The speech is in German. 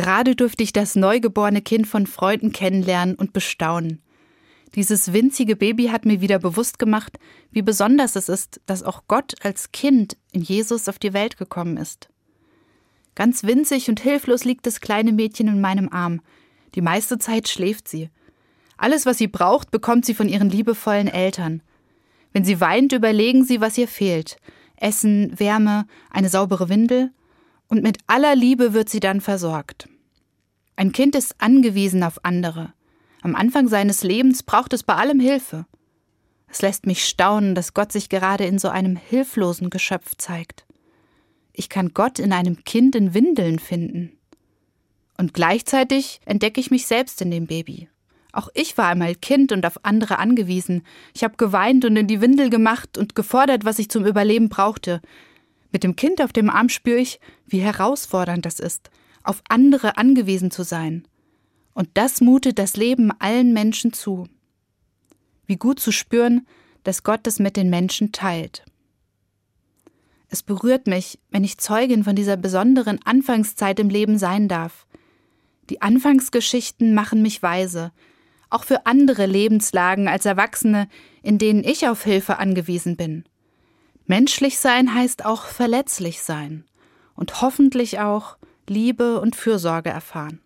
Gerade durfte ich das neugeborene Kind von Freunden kennenlernen und bestaunen. Dieses winzige Baby hat mir wieder bewusst gemacht, wie besonders es ist, dass auch Gott als Kind in Jesus auf die Welt gekommen ist. Ganz winzig und hilflos liegt das kleine Mädchen in meinem Arm. Die meiste Zeit schläft sie. Alles, was sie braucht, bekommt sie von ihren liebevollen Eltern. Wenn sie weint, überlegen sie, was ihr fehlt. Essen, Wärme, eine saubere Windel. Und mit aller Liebe wird sie dann versorgt. Ein Kind ist angewiesen auf andere. Am Anfang seines Lebens braucht es bei allem Hilfe. Es lässt mich staunen, dass Gott sich gerade in so einem hilflosen Geschöpf zeigt. Ich kann Gott in einem Kind in Windeln finden. Und gleichzeitig entdecke ich mich selbst in dem Baby. Auch ich war einmal Kind und auf andere angewiesen. Ich habe geweint und in die Windel gemacht und gefordert, was ich zum Überleben brauchte. Mit dem Kind auf dem Arm spüre ich, wie herausfordernd das ist, auf andere angewiesen zu sein. Und das mutet das Leben allen Menschen zu. Wie gut zu spüren, dass Gott es mit den Menschen teilt. Es berührt mich, wenn ich Zeugin von dieser besonderen Anfangszeit im Leben sein darf. Die Anfangsgeschichten machen mich weise, auch für andere Lebenslagen als Erwachsene, in denen ich auf Hilfe angewiesen bin. Menschlich sein heißt auch verletzlich sein und hoffentlich auch Liebe und Fürsorge erfahren.